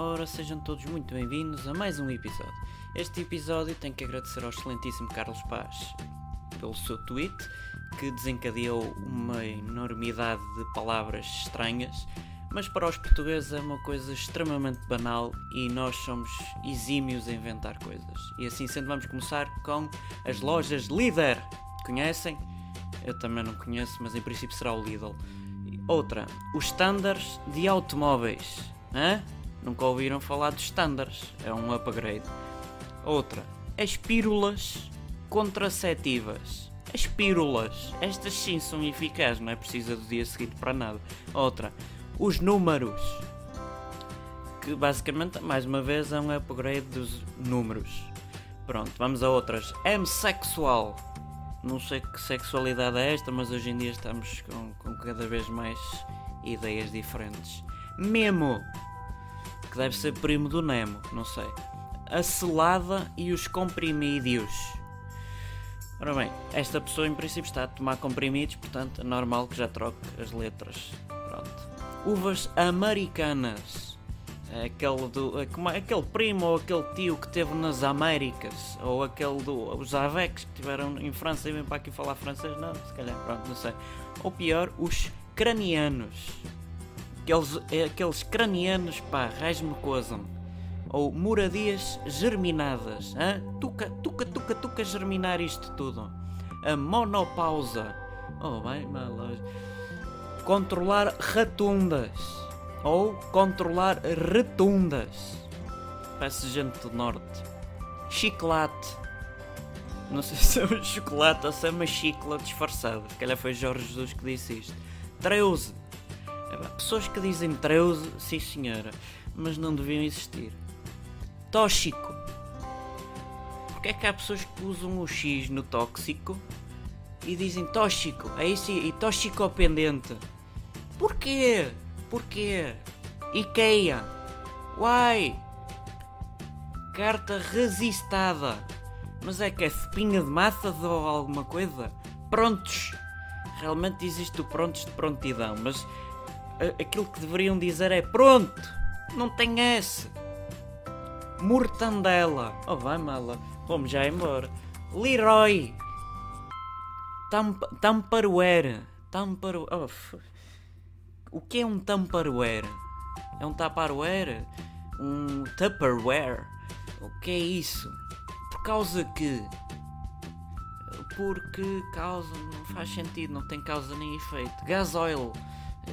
Ora, sejam todos muito bem-vindos a mais um episódio. Este episódio tem que agradecer ao excelentíssimo Carlos Paz pelo seu tweet, que desencadeou uma enormidade de palavras estranhas, mas para os portugueses é uma coisa extremamente banal e nós somos exímios a inventar coisas. E assim sendo, vamos começar com as lojas Líder. Conhecem? Eu também não conheço, mas em princípio será o Lidl. Outra, os standards de automóveis. Hã? Nunca ouviram falar dos standards? É um upgrade. Outra, as pílulas contraceptivas. As pílulas, estas sim são eficazes, não é precisa do dia seguinte para nada. Outra, os números. Que basicamente, mais uma vez, é um upgrade dos números. Pronto, vamos a outras. M-sexual. Não sei que sexualidade é esta, mas hoje em dia estamos com, com cada vez mais ideias diferentes. Memo, que deve ser primo do Nemo, não sei. A selada e os comprimídios. Ora bem, esta pessoa em princípio está a tomar comprimidos, portanto é normal que já troque as letras. Pronto. Uvas americanas. É aquele, do, é como, aquele primo ou aquele tio que teve nas Américas, ou aquele do, os Avex que tiveram em França e vêm para aqui falar francês, não, se calhar, pronto, não sei. Ou pior, os cranianos. Aqueles, é aqueles cranianos, pá, raios-me coisam. Ou moradias germinadas, hã? Tuca, tuca, tuca, tuca germinar isto tudo. A monopausa. Oh, vai, mal. Controlar ratundas ou controlar retundas. Parece gente do norte. Chiclate. Não sei se é um chocolate ou se é uma chicla disfarçada. Se calhar foi Jorge Jesus que disse isto. Treuze. Pessoas que dizem treuze, sim senhora, mas não deviam existir. Tóxico. Porque é que há pessoas que usam o X no tóxico e dizem tóxico? É isso e toxicopendente. Porquê? Porquê? IKEA. Uai! Carta resistada. Mas é que é espinha de massa ou alguma coisa? Prontos. Realmente existe o prontos de prontidão, mas aquilo que deveriam dizer é pronto. Não tem S. Mortandela. Oh, vai mala. Vamos já embora. Leroy. Tamp Tamparware. Tamparware. Oh, o que é um Tupperware? É um Tupperware? Um Tupperware? O que é isso? Por causa que. Porque causa. Não faz sentido, não tem causa nem efeito. Gasoil.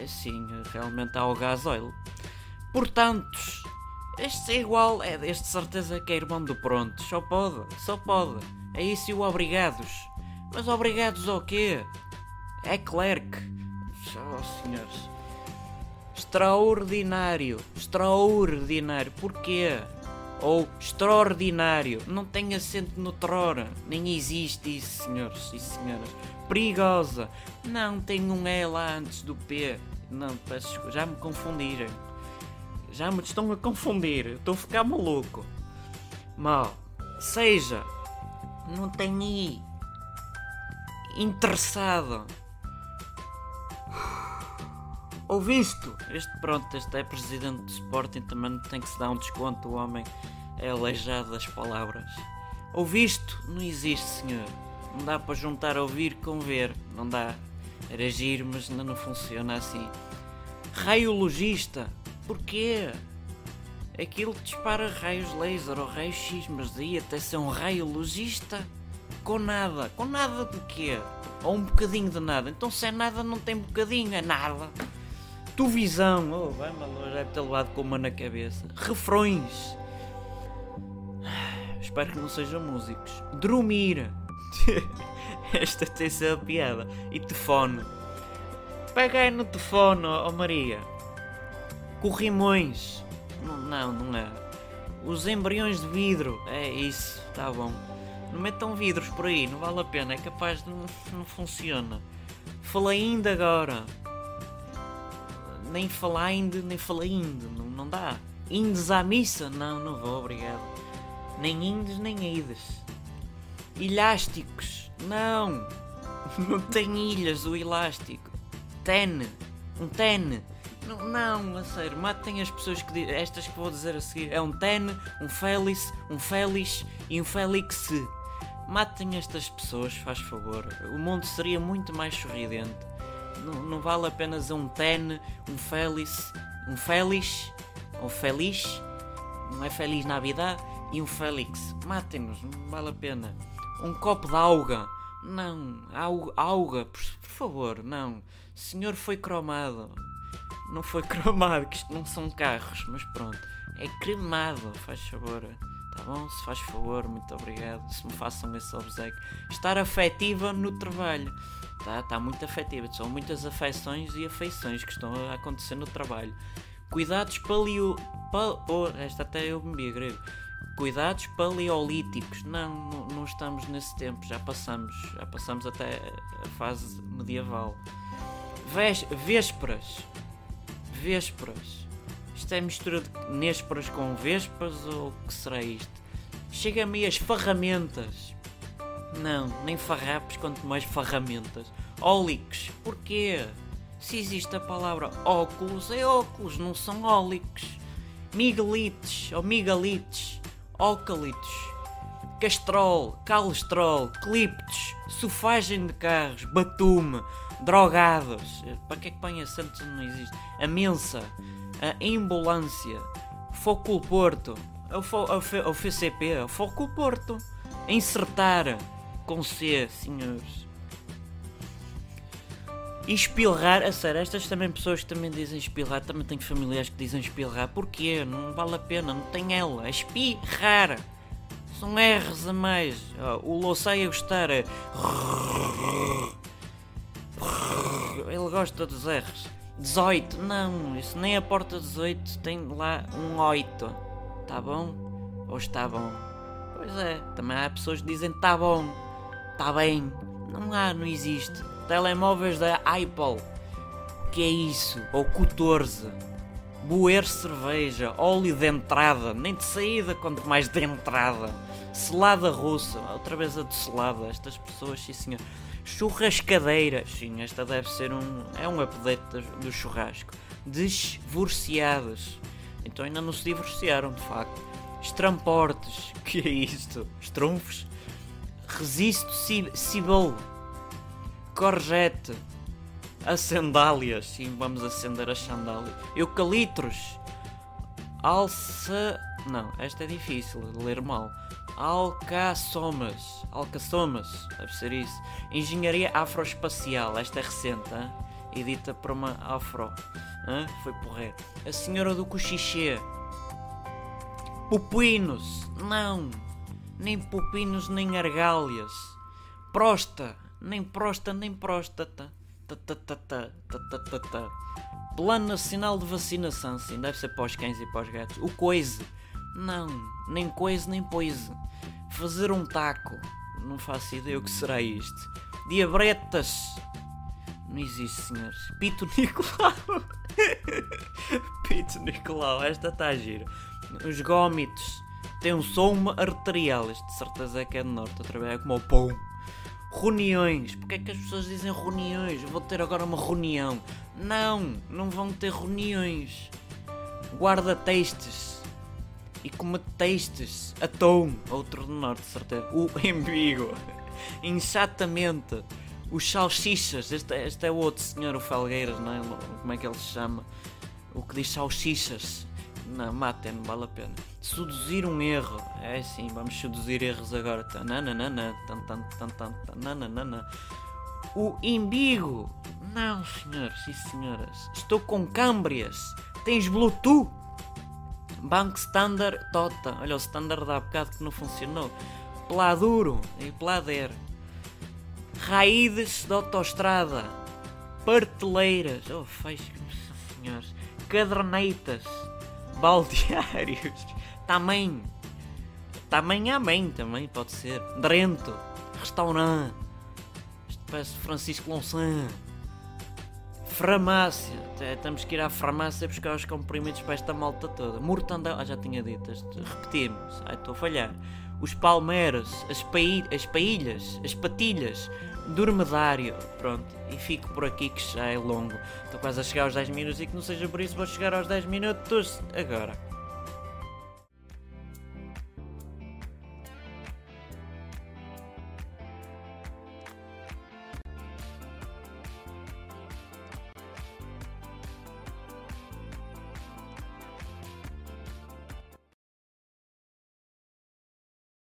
É sim, realmente há o gasoil. Portanto, este é igual. É este certeza que é irmão do pronto. Só pode, só pode. É isso e o obrigados. Mas obrigados ao quê? É clerk. Oh, senhores. Extraordinário. Extraordinário. Porquê? Ou extraordinário. Não tem acento no trora. Nem existe isso, senhores e senhoras. Perigosa. Não tem um E lá antes do P. Não, peço Já me confundiram. Já me estão a confundir. Estou a ficar maluco. Mal. Seja. Não tem I. Interessado. Ouviste? Este, pronto, este é presidente do Sporting, também tem que se dar um desconto. O homem é aleijado das palavras. Ouviste? Não existe, senhor. Não dá para juntar ouvir com ver. Não dá. Era giro, mas ainda não funciona assim. Raiologista. Porquê? Aquilo que dispara raios laser ou raios X, mas daí até ser um raiologista? Com nada. Com nada de quê? Ou um bocadinho de nada. Então se é nada não tem bocadinho, é nada. Tu visão, oh, vai maluco, deve ter levado com uma na cabeça. Refrões. Espero que não sejam músicos. Dormir. Esta tem ser a piada. E telefone. Pega aí no telefone, oh Maria. Corrimões. Não, não, não é. Os embriões de vidro. É isso, tá bom. Não metam vidros por aí, não vale a pena. É capaz de não, não funciona. Falei ainda agora nem falar nem ainda, não, não dá. Indes à missa? Não, não vou, obrigado. Nem indes, nem ides. Elásticos? Não. Não tem ilhas o elástico. Ten. Um ten. Não, não, a sério, matem as pessoas que di- estas que vou dizer a seguir. É um Ten, um Félix, um Félix e um Félix. Matem estas pessoas, faz favor. O mundo seria muito mais sorridente. Não, vale apenas um Ten, um Félix, um Félix, ou Feliz, não é Feliz Navidad, e um Félix. Matem-nos, não vale a pena. Um copo de alga. Não, alga, por, por favor, não. O senhor foi cromado. Não foi cromado, que isto não são carros, mas pronto. É cremado, faz favor. Tá bom? Se faz favor, muito obrigado. Se me façam esse obsequio. Estar afetiva no trabalho. Tá, tá muito afetiva. São muitas afeições e afeições que estão a acontecer no trabalho. Cuidados paleo... Pa... Oh, esta até eu me grego. Cuidados paleolíticos. Não, não, não estamos nesse tempo. Já passamos. Já passamos até a fase medieval. Vés... Vésperas. Vésperas. Isto é mistura de nésperas com vespas ou o que será isto? Chega-me as ferramentas. Não, nem farrapos, quanto mais ferramentas. Ólicos, porquê? Se existe a palavra óculos, é óculos, não são ólicos. Miguelites ou migalites, ócalitos, castrol, calestrol, cliptos, sofagem de carros, batume, drogados. Para que é que põe acentos onde não existe? A mensa, a ambulância, foco Porto, o, fo, o, F- o FCP, o foco Porto, insertar com C, senhores. E espilrar, a sério, estas também pessoas que também dizem espilrar, também tenho familiares que dizem espilrar, porquê? Não vale a pena, não tem ela, espirrar. São R's a mais. Ó, o Louçai a gostar. Ele gosta dos R's. 18, não, isso nem a porta 18 tem lá um 8. Tá bom? Ou está bom? Pois é, também há pessoas que dizem tá bom, tá bem. Não há, não existe. Telemóveis da Apple. Que é isso? Ou 14. Boer cerveja, óleo de entrada, nem de saída, quanto mais de entrada. Selada russa, outra vez a de selada, estas pessoas, sim senhor. Churrascadeiras, sim, esta deve ser um. é um update do churrasco. Desvorciadas. Então ainda não se divorciaram, de facto. Estramportes, que é isto? Estrunfos? Resisto ci- cibel. Corjete. As sandálias, sim, vamos acender as sandálias. Eucalitros. Alça. Não, esta é difícil de ler mal. Alcaçomas. Alcaçomas, deve ser isso. Engenharia Afroespacial, esta é recente, hã? edita por uma afro. hã? Foi porrer. A Senhora do Cochichê. Pupinos. Não. Nem pupinos, nem argálias. Prosta. Nem prosta, nem próstata. Ta, ta, ta, ta, ta, ta, ta. Plano Nacional de Vacinação, sim, deve ser para os cães e para os gatos. O coise. Não, nem coise nem poise. Fazer um taco. Não faço ideia o que será isto. Diabretas. Não existe, senhores. Pito Nicolau. Pito Nicolau, esta está a giro. Os gómitos. Som arterial. Este de certeza é que é do norte. Outra vez é como o pão. Reuniões. Porquê é que as pessoas dizem reuniões? Eu Vou ter agora uma reunião. Não, não vão ter reuniões. Guarda-textos. E como textos. Atom. Outro do norte, de certeza. O embigo. Exatamente. Os salsichas. Este, este é o outro senhor, o Felgueiras, não é? Como é que ele se chama? O que diz salsichas. Não, matem, não vale a pena. Seduzir um erro. É sim, vamos seduzir erros agora. O imbigo. Não, senhores e senhoras. Estou com câmbrias. Tens Bluetooth? Banco Standard Tota. Olha, o Standard há bocado que não funcionou. Pladuro e Plader. Raízes de autoestrada. Parteleiras. Oh, faz senhores. Cadernetas. Baldeários. Tamanho. Tamanho amém também pode ser. Drento. Restaurante. Isto parece Francisco Lonsan. Farmácia. Temos que ir à farmácia buscar os comprimidos para esta malta toda. Mortandela. Ah, já tinha dito. este- Repetimos. Ai, estou a falhar. Os palmeiras. As, paí as pailhas. As patilhas. dormedário. Pronto, e fico por aqui que já é longo. Estou quase a chegar aos 10 minutos e que não seja por isso vou chegar aos 10 minutos agora.